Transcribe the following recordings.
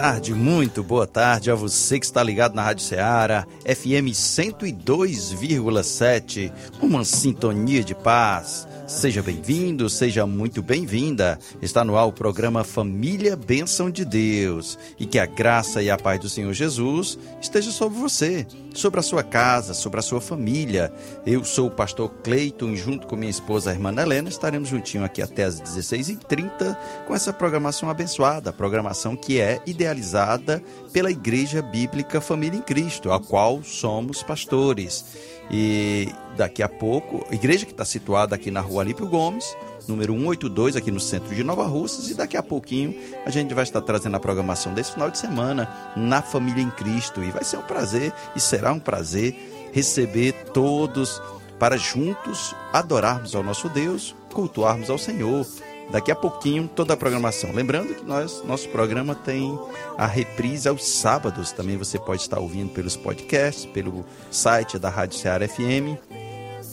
Tarde, muito boa tarde a você que está ligado na Rádio Ceará, FM 102,7, uma sintonia de paz. Seja bem-vindo, seja muito bem-vinda. Está no ar o programa Família Bênção de Deus. E que a graça e a paz do Senhor Jesus esteja sobre você, sobre a sua casa, sobre a sua família. Eu sou o pastor Cleiton e junto com minha esposa, a irmã Helena, estaremos juntinho aqui até às 16h30 com essa programação abençoada, programação que é idealizada pela Igreja Bíblica Família em Cristo, a qual somos pastores. E daqui a pouco, igreja que está situada aqui na rua Alípio Gomes, número 182, aqui no centro de Nova Russas. E daqui a pouquinho a gente vai estar trazendo a programação desse final de semana na Família em Cristo. E vai ser um prazer, e será um prazer, receber todos para juntos adorarmos ao nosso Deus, cultuarmos ao Senhor daqui a pouquinho toda a programação. Lembrando que nós, nosso programa tem a reprise aos sábados. Também você pode estar ouvindo pelos podcasts, pelo site da Rádio Ceará FM.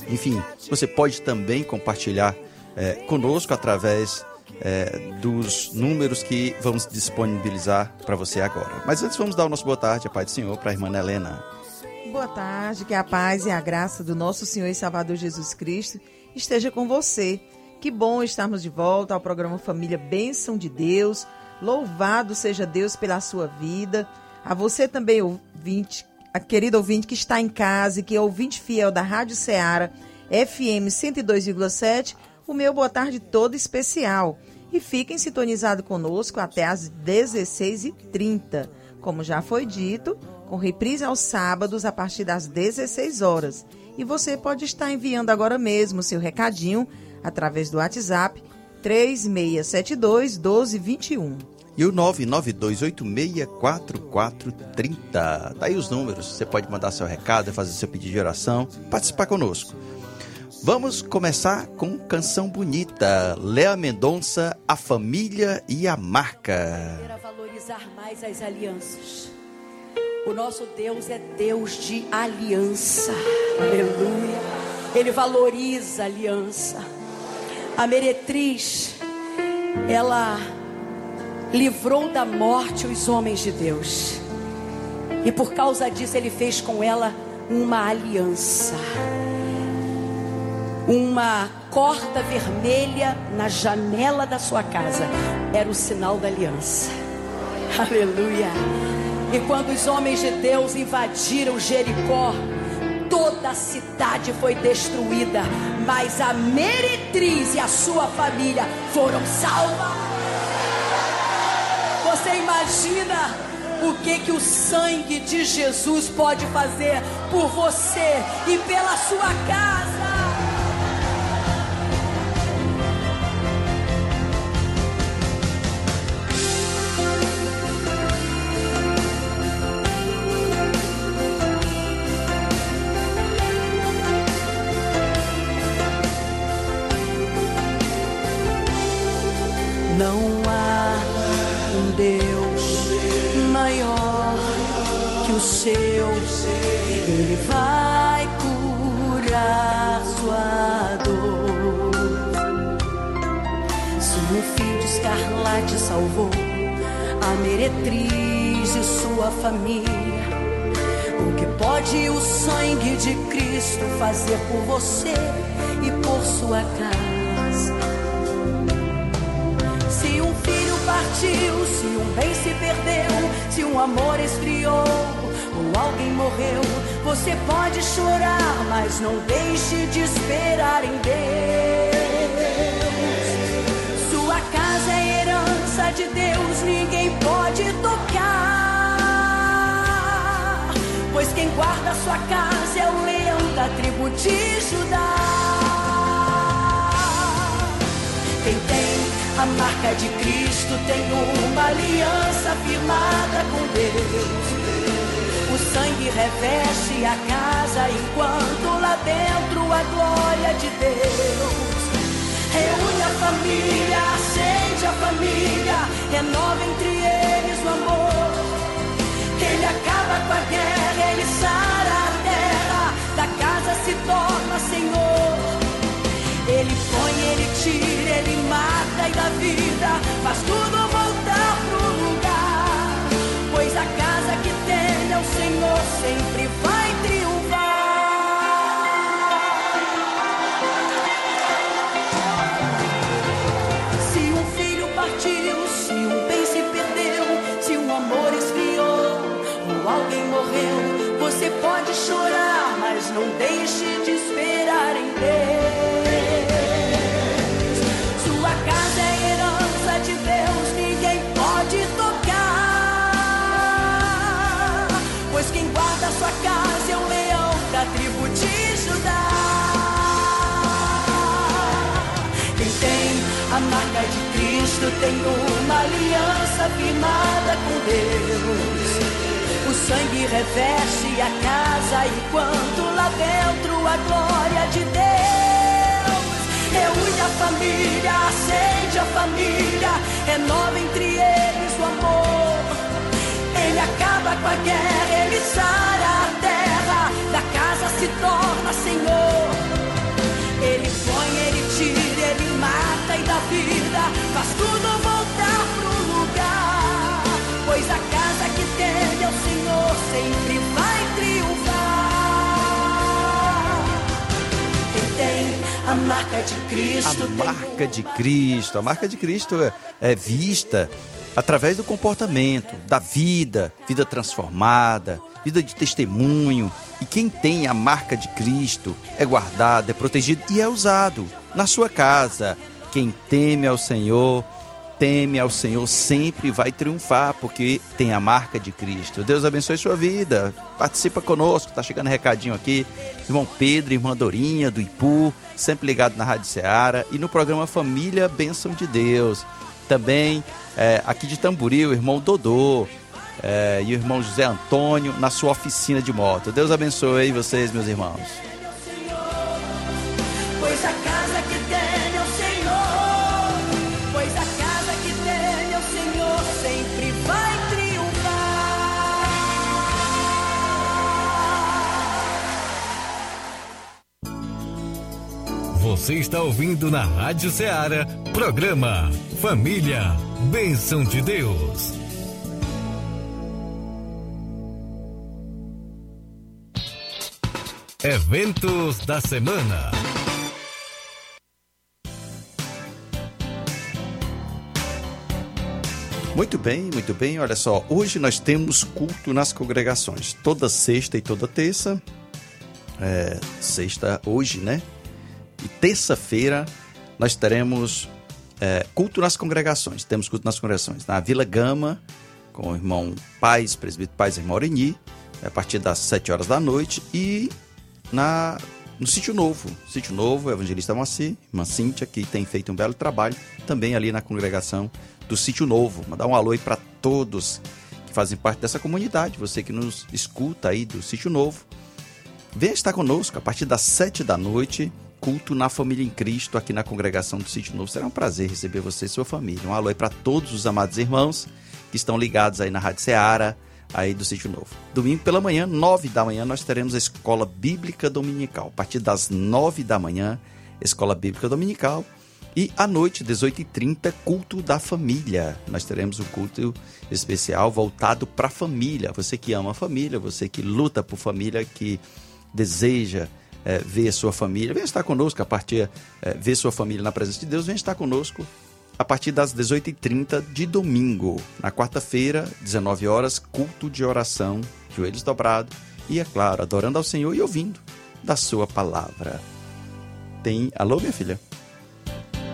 Enfim, você pode também compartilhar é, conosco através é, dos números que vamos disponibilizar para você agora. Mas antes vamos dar o nosso boa tarde, a paz do Senhor, para a irmã Helena. Boa tarde, que a paz e a graça do nosso Senhor e Salvador Jesus Cristo esteja com você que bom estarmos de volta ao programa Família Bênção de Deus. Louvado seja Deus pela sua vida. A você também, ouvinte, a querida ouvinte que está em casa e que é ouvinte fiel da Rádio Ceará, FM 102,7, o meu boa tarde todo especial. E fiquem sintonizados conosco até às 16h30. Como já foi dito, com reprise aos sábados a partir das 16 horas. E você pode estar enviando agora mesmo seu recadinho através do WhatsApp 3672 1221. E o 992864430. Tá aí os números. Você pode mandar seu recado, fazer seu pedido de oração, participar conosco. Vamos começar com canção bonita. Léa Mendonça, A Família e a Marca. Quero valorizar mais as alianças. O nosso Deus é Deus de aliança. Aleluia. Ele valoriza a aliança. A meretriz, ela livrou da morte os homens de Deus. E por causa disso, ele fez com ela uma aliança. Uma corda vermelha na janela da sua casa era o sinal da aliança. Aleluia. E quando os homens de Deus invadiram Jericó, toda a cidade foi destruída, mas a meretriz e a sua família foram salvas. Você imagina o que que o sangue de Jesus pode fazer por você e pela sua casa? Ele vai curar sua dor. Se um fio de escarlate salvou a meretriz e sua família, o que pode o sangue de Cristo fazer por você? sua casa. Se um filho partiu, se um bem se perdeu, se um amor esfriou ou alguém morreu, você pode chorar, mas não deixe de esperar em Deus. Sua casa é herança de Deus, ninguém pode tocar. Pois quem guarda sua casa é o leão da tribo de Judá. Quem tem a marca de Cristo tem uma aliança firmada com Deus. Sangue reveste a casa enquanto lá dentro a glória de Deus. Reúne a família, acende a família, renova entre eles o amor. Ele acaba com a guerra, ele sara a terra, da casa se torna senhor. Ele põe, ele tira, ele mata e dá vida, faz tudo sempre Cristo tem uma aliança firmada com Deus. O sangue reveste a casa enquanto lá dentro a glória de Deus. Reúne a família, acende a família, renova entre eles o amor. Ele acaba com a guerra, ele sara a terra, da casa se torna senhor. Ele põe, ele tira, ele mata e dá vida, tudo voltar pro lugar. Pois a casa que tem é o Senhor sempre vai triunfar. Quem tem a marca de Cristo A marca de Cristo. A marca de Cristo é, é vista através do comportamento, da vida, vida transformada, vida de testemunho. E quem tem a marca de Cristo é guardado, é protegido e é usado na sua casa. Quem teme ao Senhor, teme ao Senhor sempre vai triunfar, porque tem a marca de Cristo. Deus abençoe sua vida. Participa conosco, tá chegando recadinho aqui. Irmão Pedro, irmã Dorinha, do Ipu, sempre ligado na Rádio Ceará e no programa Família Bênção de Deus. Também é, aqui de Tamboril, o irmão Dodô é, e o irmão José Antônio na sua oficina de moto. Deus abençoe vocês, meus irmãos. Você está ouvindo na Rádio Ceará, programa Família, Bênção de Deus. Eventos da semana. Muito bem, muito bem. Olha só, hoje nós temos culto nas congregações. Toda sexta e toda terça. É, sexta hoje, né? E terça-feira nós teremos é, culto nas congregações. Temos culto nas congregações. Na Vila Gama, com o irmão Paz, presbítero Paz e Maureni, a partir das 7 horas da noite. E na, no Sítio Novo. Sítio Novo, evangelista Moacir, irmã Cíntia, que tem feito um belo trabalho, também ali na congregação do Sítio Novo. Mandar um alô aí para todos que fazem parte dessa comunidade, você que nos escuta aí do Sítio Novo. Venha estar conosco a partir das 7 da noite, culto na família em Cristo, aqui na congregação do Sítio Novo. Será um prazer receber você e sua família. Um alô aí para todos os amados irmãos que estão ligados aí na Rádio Ceará, aí do Sítio Novo. Domingo pela manhã, 9 da manhã, nós teremos a Escola Bíblica Dominical. A partir das 9 da manhã, Escola Bíblica Dominical. E à noite, 18h30, culto da família. Nós teremos um culto especial voltado para a família. Você que ama a família, você que luta por família, que deseja é, ver sua família, venha estar conosco a partir, é, ver sua família na presença de Deus, venha estar conosco a partir das 18h30 de domingo. Na quarta-feira, 19 horas, culto de oração, joelhos dobrados e, é claro, adorando ao Senhor e ouvindo da sua palavra. Tem. Alô, minha filha?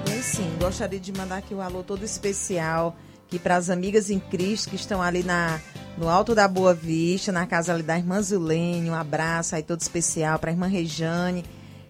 Tem sim. Gostaria de mandar aqui um alô todo especial aqui para as amigas em Cristo que estão ali na, no Alto da Boa Vista, na casa ali da irmã Zulene. Um abraço aí todo especial para a irmã Rejane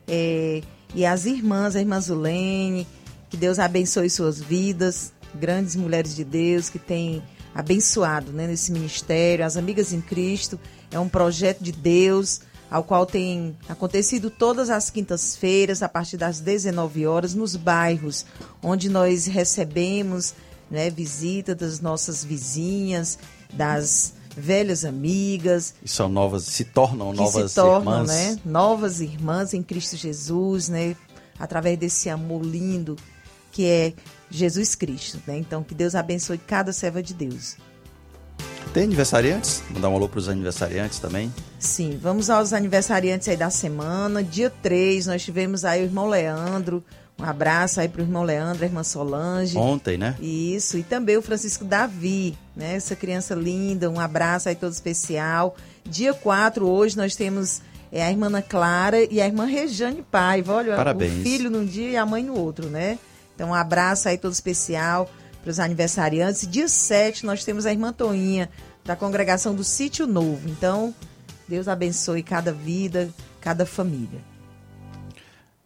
é, e as irmãs, a irmã Zulene. Que Deus abençoe suas vidas, grandes mulheres de Deus que têm abençoado né, nesse ministério. As Amigas em Cristo é um projeto de Deus ao qual tem acontecido todas as quintas-feiras, a partir das 19 horas, nos bairros, onde nós recebemos né, visita das nossas vizinhas, das velhas amigas. E são novas, se tornam novas se tornam, irmãs. Né, novas irmãs em Cristo Jesus, né, através desse amor lindo que é Jesus Cristo. Né? Então, que Deus abençoe cada serva de Deus. Tem aniversariantes? Mandar um alô para os aniversariantes também. Sim, vamos aos aniversariantes aí da semana. Dia 3, nós tivemos aí o irmão Leandro. Um abraço aí para o irmão Leandro, a irmã Solange. Ontem, né? Isso, e também o Francisco Davi, né? Essa criança linda, um abraço aí todo especial. Dia 4, hoje, nós temos é, a irmã Ana Clara e a irmã Rejane Paiva. Olha, Parabéns. o filho num dia e a mãe no outro, né? Então, um abraço aí todo especial para os aniversariantes. Dia 7, nós temos a irmã Toinha, da congregação do Sítio Novo. Então, Deus abençoe cada vida, cada família.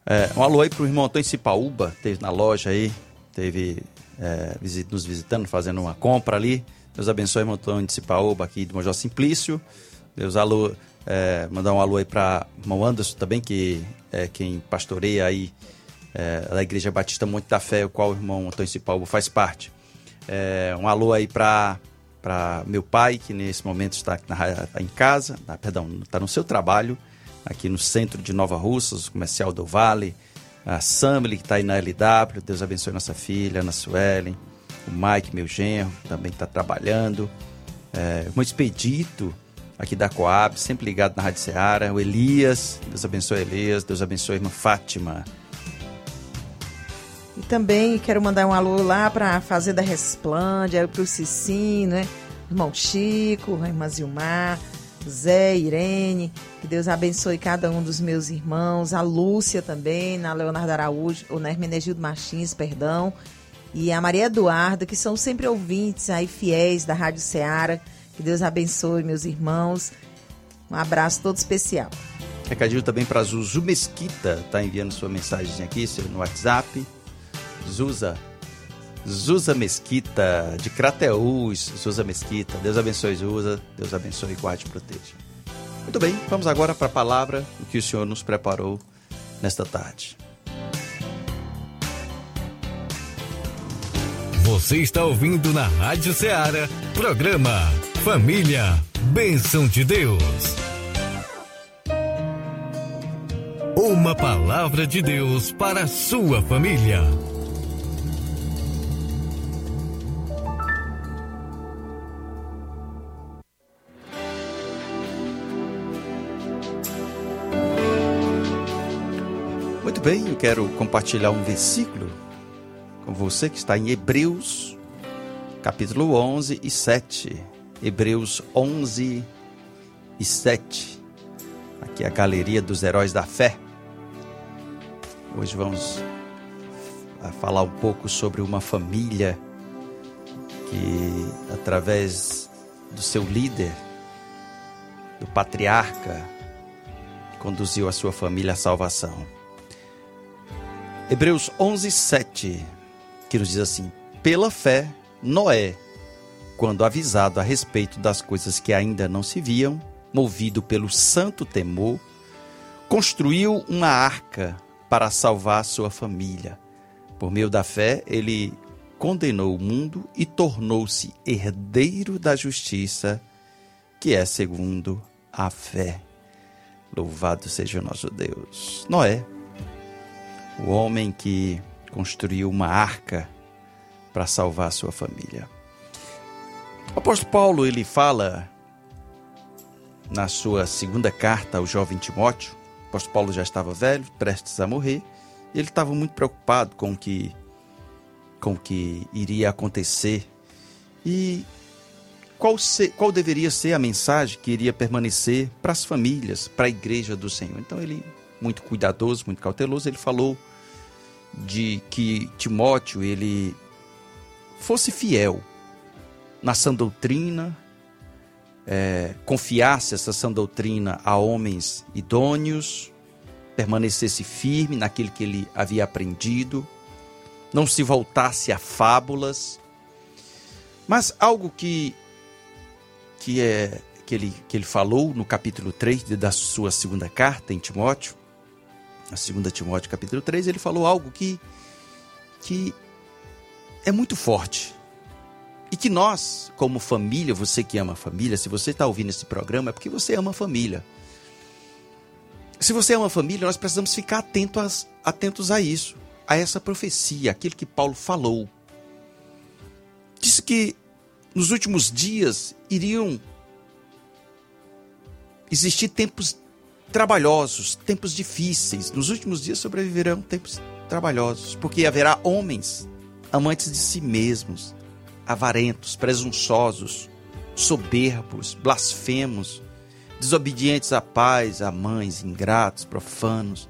É, um alô aí pro irmão Antônio Cipaúba, teve na loja aí, teve é, visit, nos visitando, fazendo uma compra ali. Deus abençoe, irmão Antônio Cipaúba aqui do Major Simplício. Deus alô, é, mandar um alô aí para irmão Anderson também, que é quem pastoreia aí é, da Igreja Batista Monte da Fé, o qual o irmão Antônio Cipaúba faz parte. É, um alô aí para meu pai, que nesse momento está na, em casa, perdão, está no seu trabalho, aqui no centro de Nova Russas, comercial do Vale, a Samely, que está aí na LW, Deus abençoe nossa filha, Ana Suelen, o Mike, meu genro, também está trabalhando, é, o Expedito, aqui da Coab, sempre ligado na Rádio Seara, o Elias, Deus abençoe Elias, Deus abençoe a irmã Fátima, e também quero mandar um alô lá para a Fazenda Resplande, para o Cicinho, né? Irmão Chico, irmã Zilmar, Zé, Irene, que Deus abençoe cada um dos meus irmãos, a Lúcia também, na Leonardo Araújo, na Hermenegildo Martins, perdão, e a Maria Eduarda, que são sempre ouvintes aí fiéis da Rádio Ceará. Que Deus abençoe meus irmãos. Um abraço todo especial. Recadinho também para Zuzu Mesquita, tá enviando sua mensagem aqui no WhatsApp. Zuza. Zuza Mesquita, de Crateús, Zuza Mesquita. Deus abençoe, Zuza. Deus abençoe, guarde e proteja. Muito bem, vamos agora para a palavra, o que o Senhor nos preparou nesta tarde. Você está ouvindo na Rádio Ceará, programa Família, Bênção de Deus. Uma palavra de Deus para a sua família. Muito bem, eu quero compartilhar um versículo com você que está em Hebreus, capítulo 11 e 7. Hebreus 11 e 7. Aqui é a galeria dos heróis da fé. Hoje vamos falar um pouco sobre uma família que, através do seu líder, do patriarca, conduziu a sua família à salvação. Hebreus 11, 7, que nos diz assim: Pela fé, Noé, quando avisado a respeito das coisas que ainda não se viam, movido pelo santo temor, construiu uma arca para salvar sua família. Por meio da fé, ele condenou o mundo e tornou-se herdeiro da justiça, que é segundo a fé. Louvado seja o nosso Deus. Noé o homem que construiu uma arca para salvar sua família. O apóstolo Paulo ele fala na sua segunda carta ao jovem Timóteo, apóstolo Paulo já estava velho, prestes a morrer, e ele estava muito preocupado com o que, com o que iria acontecer. E qual, se, qual deveria ser a mensagem que iria permanecer para as famílias, para a igreja do Senhor? Então ele, muito cuidadoso, muito cauteloso, ele falou de que Timóteo ele fosse fiel na sã doutrina, é, confiasse essa sã doutrina a homens idôneos, permanecesse firme naquilo que ele havia aprendido, não se voltasse a fábulas. Mas algo que, que, é, que, ele, que ele falou no capítulo 3 da sua segunda carta em Timóteo, na segunda Timóteo capítulo 3, ele falou algo que, que é muito forte. E que nós, como família, você que ama a família, se você está ouvindo esse programa, é porque você ama a família. Se você ama a família, nós precisamos ficar atentos, atentos a isso, a essa profecia, aquilo que Paulo falou. Disse que nos últimos dias iriam existir tempos trabalhosos, tempos difíceis. Nos últimos dias sobreviverão tempos trabalhosos, porque haverá homens amantes de si mesmos, avarentos, presunçosos, soberbos, blasfemos, desobedientes a pais, a mães, ingratos, profanos,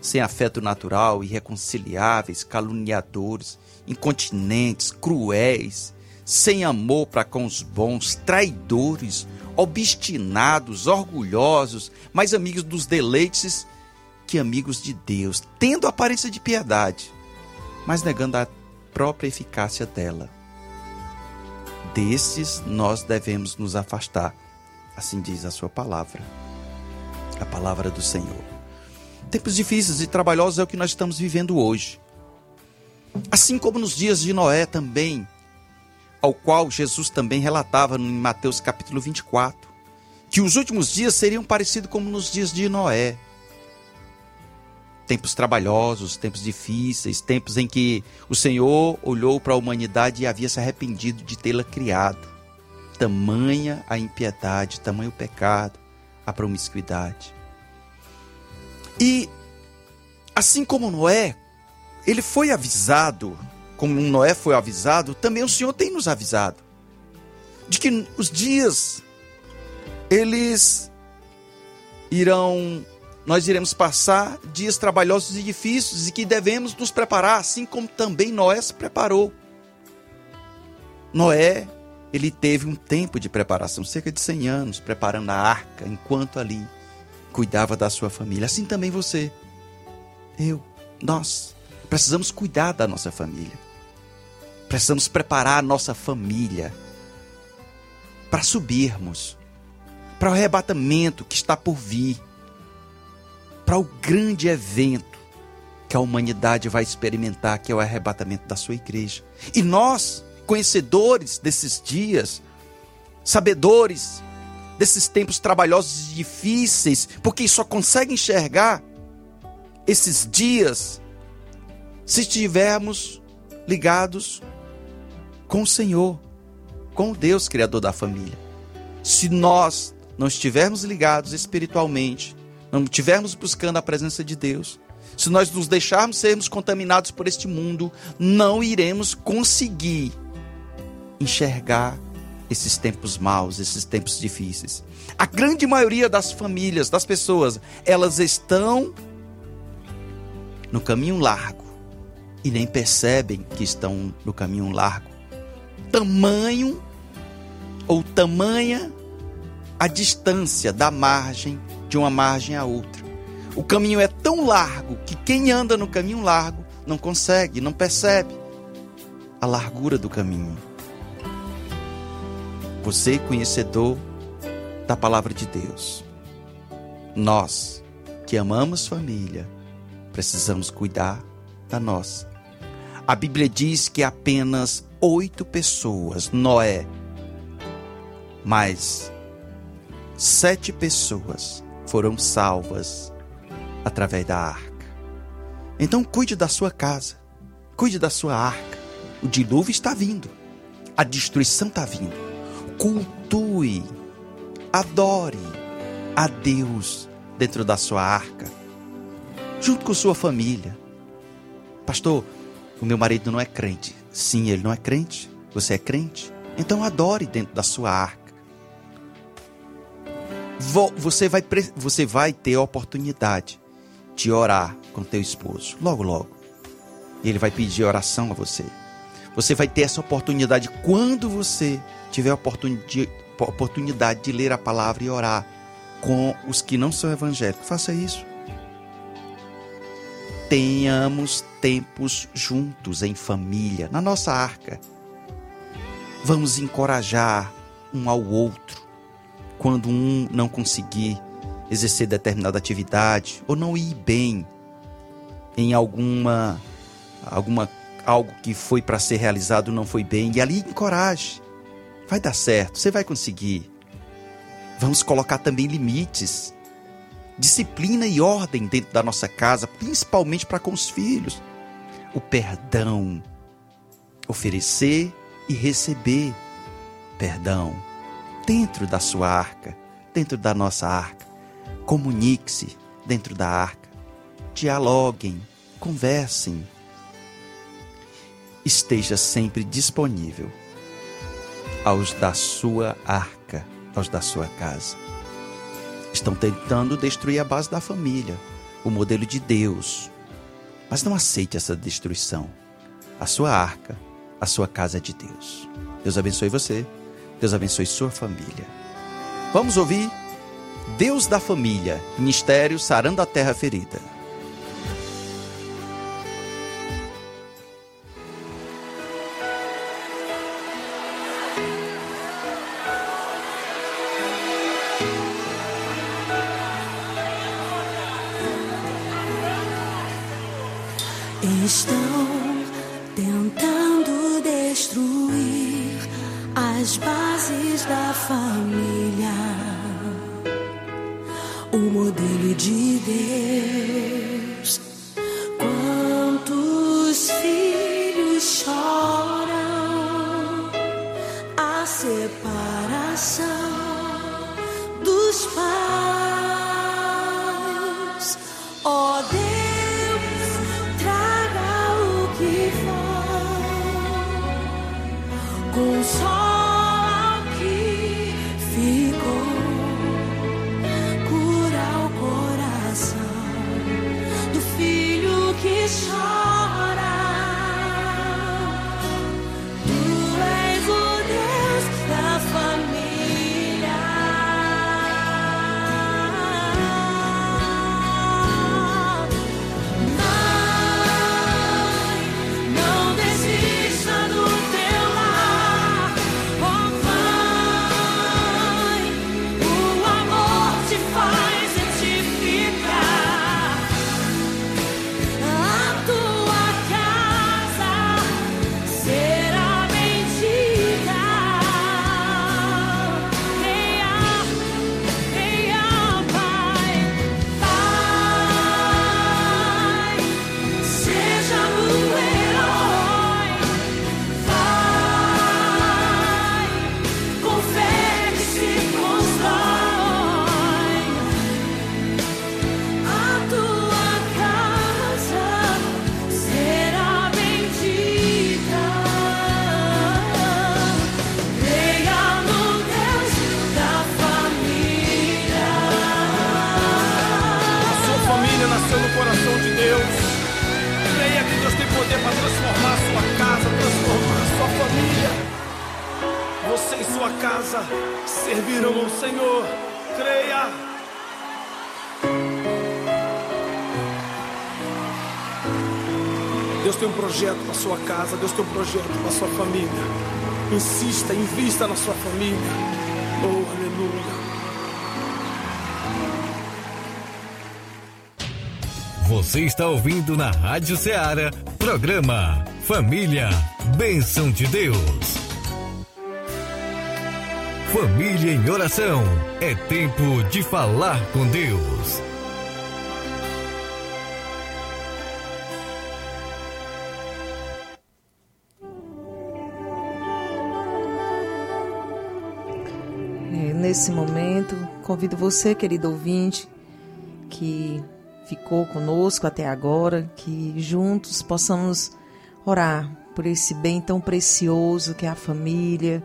sem afeto natural, irreconciliáveis, caluniadores, incontinentes, cruéis, sem amor para com os bons, traidores, obstinados, orgulhosos, mais amigos dos deleites que amigos de Deus, tendo aparência de piedade, mas negando a própria eficácia dela desses nós devemos nos afastar. Assim diz a sua palavra, a palavra do Senhor. Tempos difíceis e trabalhosos é o que nós estamos vivendo hoje. Assim como nos dias de Noé também, ao qual Jesus também relatava em Mateus capítulo 24, que os últimos dias seriam parecidos como nos dias de Noé tempos trabalhosos, tempos difíceis, tempos em que o Senhor olhou para a humanidade e havia se arrependido de tê-la criado. Tamanha a impiedade, tamanho o pecado, a promiscuidade. E assim como Noé, ele foi avisado, como Noé foi avisado, também o Senhor tem nos avisado de que os dias eles irão nós iremos passar dias trabalhosos e difíceis e que devemos nos preparar, assim como também Noé se preparou. Noé, ele teve um tempo de preparação, cerca de 100 anos, preparando a arca, enquanto ali cuidava da sua família. Assim também você, eu, nós, precisamos cuidar da nossa família. Precisamos preparar a nossa família para subirmos para o arrebatamento que está por vir para o grande evento que a humanidade vai experimentar, que é o arrebatamento da sua igreja. E nós, conhecedores desses dias, sabedores desses tempos trabalhosos e difíceis, porque só consegue enxergar esses dias se estivermos ligados com o Senhor, com o Deus Criador da família. Se nós não estivermos ligados espiritualmente, não estivermos buscando a presença de Deus, se nós nos deixarmos sermos contaminados por este mundo, não iremos conseguir enxergar esses tempos maus, esses tempos difíceis. A grande maioria das famílias, das pessoas, elas estão no caminho largo e nem percebem que estão no caminho largo. Tamanho ou tamanha a distância da margem de uma margem a outra. O caminho é tão largo que quem anda no caminho largo não consegue, não percebe a largura do caminho. Você, conhecedor da palavra de Deus, nós que amamos família, precisamos cuidar da nossa. A Bíblia diz que apenas oito pessoas, Noé, mais sete pessoas foram salvas através da arca. Então cuide da sua casa, cuide da sua arca. O dilúvio está vindo, a destruição está vindo. Cultue, adore a Deus dentro da sua arca, junto com sua família. Pastor, o meu marido não é crente. Sim, ele não é crente. Você é crente? Então adore dentro da sua arca. Você vai, você vai ter a oportunidade de orar com teu esposo, logo, logo. Ele vai pedir oração a você. Você vai ter essa oportunidade quando você tiver a oportunidade de ler a palavra e orar com os que não são evangélicos. Faça isso. Tenhamos tempos juntos em família, na nossa arca. Vamos encorajar um ao outro quando um não conseguir exercer determinada atividade ou não ir bem em alguma alguma algo que foi para ser realizado não foi bem e ali encoraje. Vai dar certo, você vai conseguir. Vamos colocar também limites. Disciplina e ordem dentro da nossa casa, principalmente para com os filhos. O perdão. Oferecer e receber perdão dentro da sua arca, dentro da nossa arca. Comunique-se dentro da arca. Dialoguem, conversem. Esteja sempre disponível aos da sua arca, aos da sua casa. Estão tentando destruir a base da família, o modelo de Deus. Mas não aceite essa destruição. A sua arca, a sua casa é de Deus. Deus abençoe você. Deus abençoe sua família. Vamos ouvir Deus da Família, Ministério Sarando a Terra Ferida. Insista, invista na sua família. Oh, aleluia. Você está ouvindo na Rádio Ceará, programa Família, Bênção de Deus. Família em oração, é tempo de falar com Deus. Nesse momento, convido você, querido ouvinte, que ficou conosco até agora, que juntos possamos orar por esse bem tão precioso que é a família,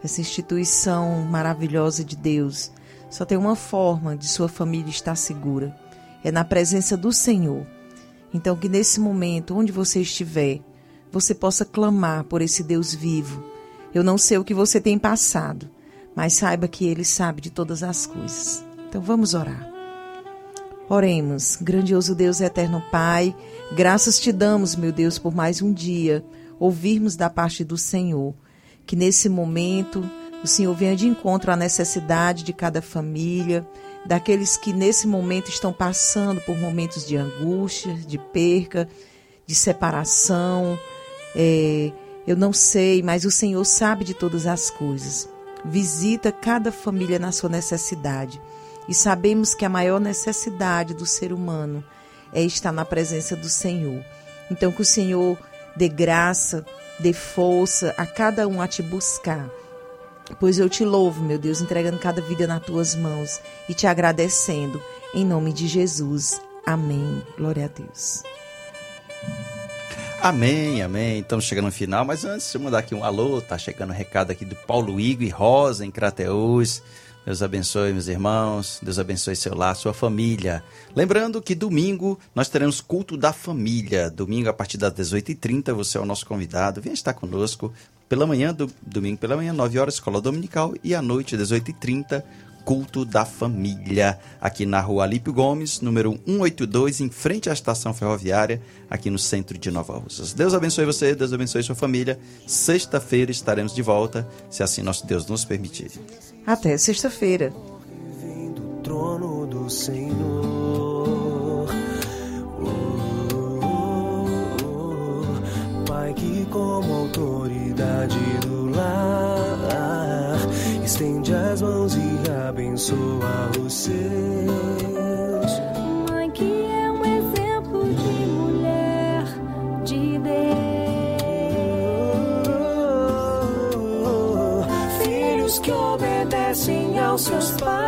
essa instituição maravilhosa de Deus. Só tem uma forma de sua família estar segura: é na presença do Senhor. Então, que nesse momento, onde você estiver, você possa clamar por esse Deus vivo. Eu não sei o que você tem passado, mas saiba que Ele sabe de todas as coisas. Então, vamos orar. Oremos, grandioso Deus eterno Pai, graças te damos, meu Deus, por mais um dia ouvirmos da parte do Senhor. Que nesse momento o Senhor venha de encontro à necessidade de cada família, daqueles que nesse momento estão passando por momentos de angústia, de perca, de separação. É, eu não sei, mas o Senhor sabe de todas as coisas. Visita cada família na sua necessidade. E sabemos que a maior necessidade do ser humano é estar na presença do Senhor. Então, que o Senhor dê graça, dê força a cada um a te buscar Pois eu te louvo, meu Deus, entregando cada vida nas tuas mãos e te agradecendo. Em nome de Jesus. Amém. Glória a Deus. Amém, amém. Estamos chegando no final, mas antes de mandar aqui um alô, tá chegando um recado aqui do Paulo Igor e Rosa em Crateús. Deus abençoe, meus irmãos. Deus abençoe seu lar, sua família. Lembrando que domingo nós teremos culto da família. Domingo, a partir das 18h30, você é o nosso convidado. Venha estar conosco pela manhã, do, domingo pela manhã, 9 horas, escola dominical, e à noite, 18h30, culto da família, aqui na rua Alípio Gomes, número 182, em frente à estação ferroviária, aqui no centro de Nova Russas. Deus abençoe você, Deus abençoe sua família. Sexta-feira estaremos de volta, se assim nosso Deus nos permitir. Até sexta-feira. trono do Senhor. Pai que como autoridade do lar estende as mãos e abençoa os seus. Mãe que é um exemplo de mulher de Deus. Filhos que obedecem aos seus pais,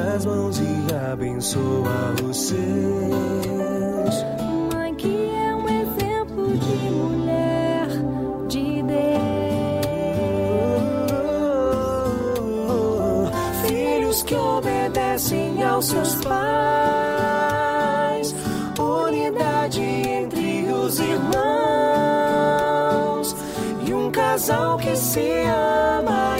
as mãos e abençoa os seus. Mãe que é um exemplo de mulher de Deus. Filhos que obedecem aos seus pais, unidade entre os irmãos e um casal que se ama